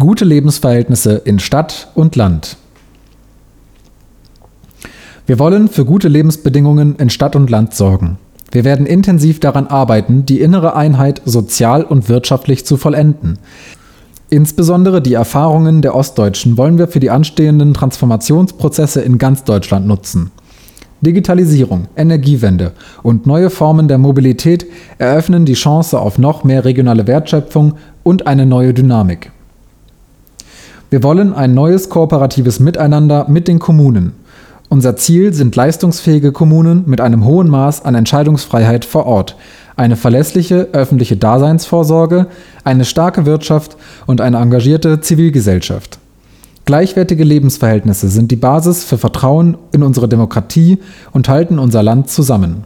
Gute Lebensverhältnisse in Stadt und Land. Wir wollen für gute Lebensbedingungen in Stadt und Land sorgen. Wir werden intensiv daran arbeiten, die innere Einheit sozial und wirtschaftlich zu vollenden. Insbesondere die Erfahrungen der Ostdeutschen wollen wir für die anstehenden Transformationsprozesse in ganz Deutschland nutzen. Digitalisierung, Energiewende und neue Formen der Mobilität eröffnen die Chance auf noch mehr regionale Wertschöpfung und eine neue Dynamik. Wir wollen ein neues kooperatives Miteinander mit den Kommunen. Unser Ziel sind leistungsfähige Kommunen mit einem hohen Maß an Entscheidungsfreiheit vor Ort, eine verlässliche öffentliche Daseinsvorsorge, eine starke Wirtschaft und eine engagierte Zivilgesellschaft. Gleichwertige Lebensverhältnisse sind die Basis für Vertrauen in unsere Demokratie und halten unser Land zusammen.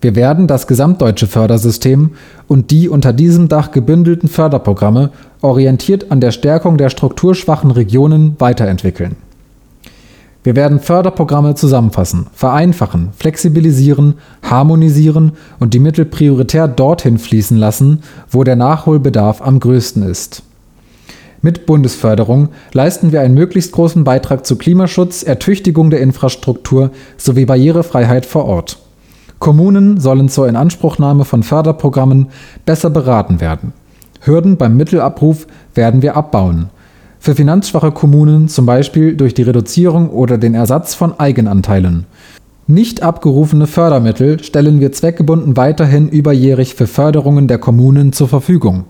Wir werden das gesamtdeutsche Fördersystem und die unter diesem Dach gebündelten Förderprogramme orientiert an der Stärkung der strukturschwachen Regionen weiterentwickeln. Wir werden Förderprogramme zusammenfassen, vereinfachen, flexibilisieren, harmonisieren und die Mittel prioritär dorthin fließen lassen, wo der Nachholbedarf am größten ist. Mit Bundesförderung leisten wir einen möglichst großen Beitrag zu Klimaschutz, Ertüchtigung der Infrastruktur sowie Barrierefreiheit vor Ort. Kommunen sollen zur Inanspruchnahme von Förderprogrammen besser beraten werden. Hürden beim Mittelabruf werden wir abbauen. Für finanzschwache Kommunen zum Beispiel durch die Reduzierung oder den Ersatz von Eigenanteilen. Nicht abgerufene Fördermittel stellen wir zweckgebunden weiterhin überjährig für Förderungen der Kommunen zur Verfügung.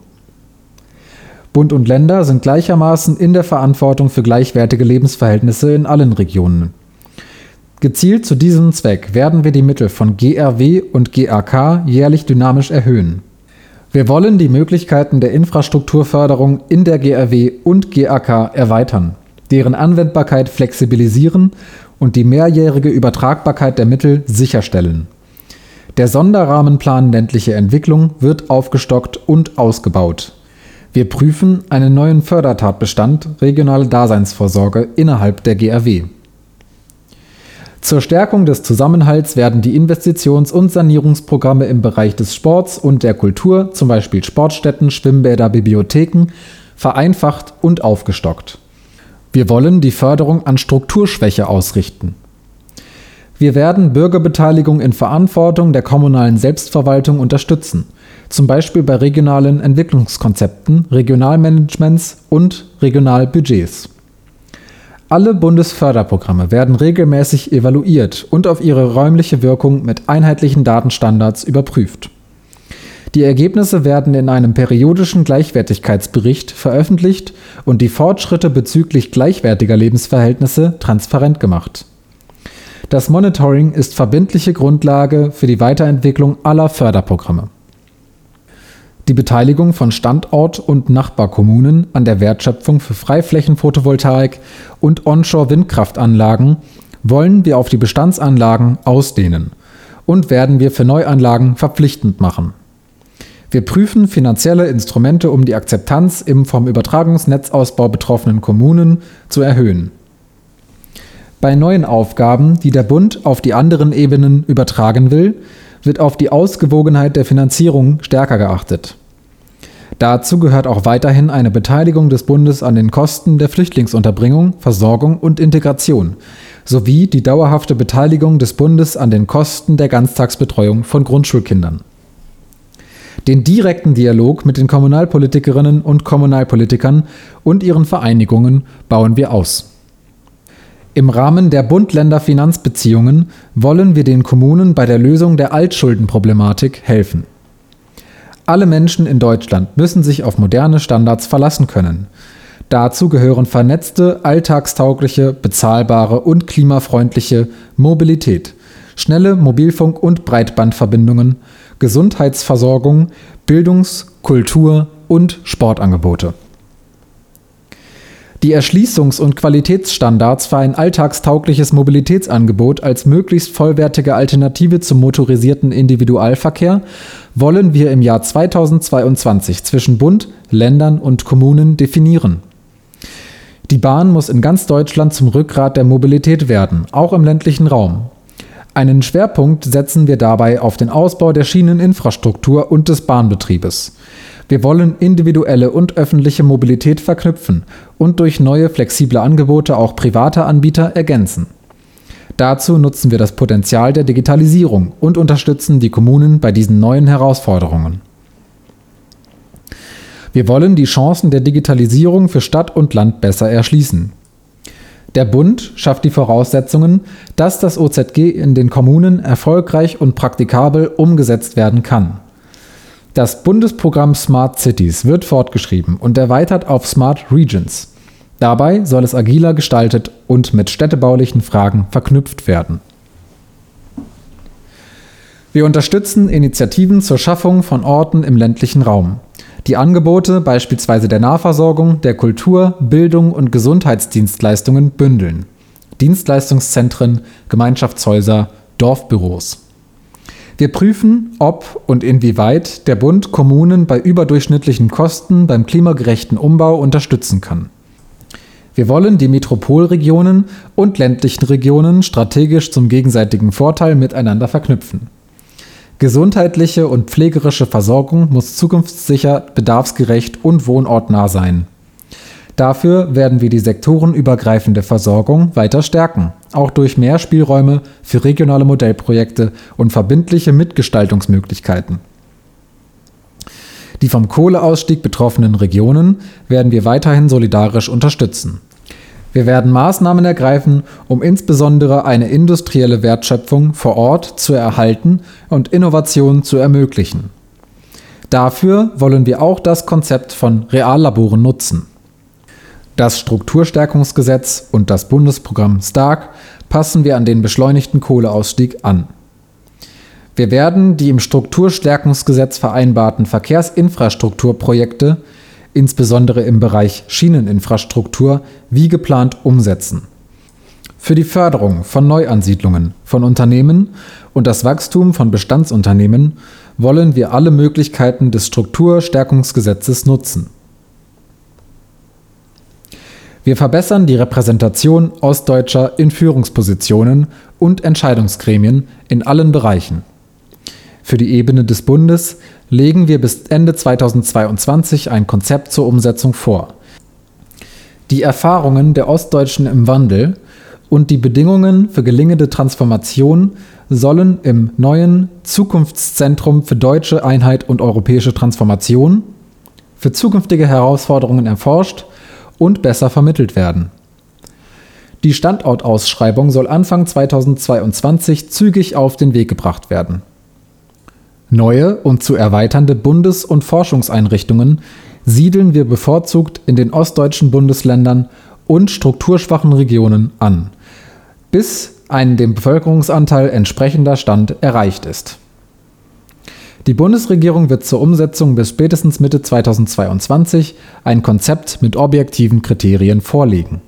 Bund und Länder sind gleichermaßen in der Verantwortung für gleichwertige Lebensverhältnisse in allen Regionen. Gezielt zu diesem Zweck werden wir die Mittel von GRW und GAK jährlich dynamisch erhöhen. Wir wollen die Möglichkeiten der Infrastrukturförderung in der GRW und GAK erweitern, deren Anwendbarkeit flexibilisieren und die mehrjährige Übertragbarkeit der Mittel sicherstellen. Der Sonderrahmenplan ländliche Entwicklung wird aufgestockt und ausgebaut. Wir prüfen einen neuen Fördertatbestand regionale Daseinsvorsorge innerhalb der GRW. Zur Stärkung des Zusammenhalts werden die Investitions- und Sanierungsprogramme im Bereich des Sports und der Kultur, zum Beispiel Sportstätten, Schwimmbäder, Bibliotheken, vereinfacht und aufgestockt. Wir wollen die Förderung an Strukturschwäche ausrichten. Wir werden Bürgerbeteiligung in Verantwortung der kommunalen Selbstverwaltung unterstützen, zum Beispiel bei regionalen Entwicklungskonzepten, Regionalmanagements und Regionalbudgets. Alle Bundesförderprogramme werden regelmäßig evaluiert und auf ihre räumliche Wirkung mit einheitlichen Datenstandards überprüft. Die Ergebnisse werden in einem periodischen Gleichwertigkeitsbericht veröffentlicht und die Fortschritte bezüglich gleichwertiger Lebensverhältnisse transparent gemacht. Das Monitoring ist verbindliche Grundlage für die Weiterentwicklung aller Förderprogramme. Die Beteiligung von Standort und Nachbarkommunen an der Wertschöpfung für Freiflächen-Photovoltaik und Onshore-Windkraftanlagen wollen wir auf die Bestandsanlagen ausdehnen und werden wir für Neuanlagen verpflichtend machen. Wir prüfen finanzielle Instrumente, um die Akzeptanz im vom Übertragungsnetzausbau betroffenen Kommunen zu erhöhen. Bei neuen Aufgaben, die der Bund auf die anderen Ebenen übertragen will, wird auf die Ausgewogenheit der Finanzierung stärker geachtet. Dazu gehört auch weiterhin eine Beteiligung des Bundes an den Kosten der Flüchtlingsunterbringung, Versorgung und Integration sowie die dauerhafte Beteiligung des Bundes an den Kosten der Ganztagsbetreuung von Grundschulkindern. Den direkten Dialog mit den Kommunalpolitikerinnen und Kommunalpolitikern und ihren Vereinigungen bauen wir aus. Im Rahmen der Bund-Länder-Finanzbeziehungen wollen wir den Kommunen bei der Lösung der Altschuldenproblematik helfen. Alle Menschen in Deutschland müssen sich auf moderne Standards verlassen können. Dazu gehören vernetzte, alltagstaugliche, bezahlbare und klimafreundliche Mobilität, schnelle Mobilfunk- und Breitbandverbindungen, Gesundheitsversorgung, Bildungs-, Kultur- und Sportangebote. Die Erschließungs- und Qualitätsstandards für ein alltagstaugliches Mobilitätsangebot als möglichst vollwertige Alternative zum motorisierten Individualverkehr wollen wir im Jahr 2022 zwischen Bund, Ländern und Kommunen definieren. Die Bahn muss in ganz Deutschland zum Rückgrat der Mobilität werden, auch im ländlichen Raum. Einen Schwerpunkt setzen wir dabei auf den Ausbau der Schieneninfrastruktur und des Bahnbetriebes. Wir wollen individuelle und öffentliche Mobilität verknüpfen und durch neue flexible Angebote auch private Anbieter ergänzen. Dazu nutzen wir das Potenzial der Digitalisierung und unterstützen die Kommunen bei diesen neuen Herausforderungen. Wir wollen die Chancen der Digitalisierung für Stadt und Land besser erschließen. Der Bund schafft die Voraussetzungen, dass das OZG in den Kommunen erfolgreich und praktikabel umgesetzt werden kann. Das Bundesprogramm Smart Cities wird fortgeschrieben und erweitert auf Smart Regions. Dabei soll es agiler gestaltet und mit städtebaulichen Fragen verknüpft werden. Wir unterstützen Initiativen zur Schaffung von Orten im ländlichen Raum die Angebote beispielsweise der Nahversorgung, der Kultur, Bildung und Gesundheitsdienstleistungen bündeln. Dienstleistungszentren, Gemeinschaftshäuser, Dorfbüros. Wir prüfen, ob und inwieweit der Bund Kommunen bei überdurchschnittlichen Kosten beim klimagerechten Umbau unterstützen kann. Wir wollen die Metropolregionen und ländlichen Regionen strategisch zum gegenseitigen Vorteil miteinander verknüpfen. Gesundheitliche und pflegerische Versorgung muss zukunftssicher, bedarfsgerecht und wohnortnah sein. Dafür werden wir die sektorenübergreifende Versorgung weiter stärken, auch durch mehr Spielräume für regionale Modellprojekte und verbindliche Mitgestaltungsmöglichkeiten. Die vom Kohleausstieg betroffenen Regionen werden wir weiterhin solidarisch unterstützen. Wir werden Maßnahmen ergreifen, um insbesondere eine industrielle Wertschöpfung vor Ort zu erhalten und Innovationen zu ermöglichen. Dafür wollen wir auch das Konzept von Reallaboren nutzen. Das Strukturstärkungsgesetz und das Bundesprogramm Stark passen wir an den beschleunigten Kohleausstieg an. Wir werden die im Strukturstärkungsgesetz vereinbarten Verkehrsinfrastrukturprojekte insbesondere im Bereich Schieneninfrastruktur, wie geplant umsetzen. Für die Förderung von Neuansiedlungen von Unternehmen und das Wachstum von Bestandsunternehmen wollen wir alle Möglichkeiten des Strukturstärkungsgesetzes nutzen. Wir verbessern die Repräsentation Ostdeutscher in Führungspositionen und Entscheidungsgremien in allen Bereichen. Für die Ebene des Bundes legen wir bis Ende 2022 ein Konzept zur Umsetzung vor. Die Erfahrungen der Ostdeutschen im Wandel und die Bedingungen für gelingende Transformation sollen im neuen Zukunftszentrum für deutsche Einheit und europäische Transformation für zukünftige Herausforderungen erforscht und besser vermittelt werden. Die Standortausschreibung soll Anfang 2022 zügig auf den Weg gebracht werden. Neue und zu erweiternde Bundes- und Forschungseinrichtungen siedeln wir bevorzugt in den ostdeutschen Bundesländern und strukturschwachen Regionen an, bis ein dem Bevölkerungsanteil entsprechender Stand erreicht ist. Die Bundesregierung wird zur Umsetzung bis spätestens Mitte 2022 ein Konzept mit objektiven Kriterien vorlegen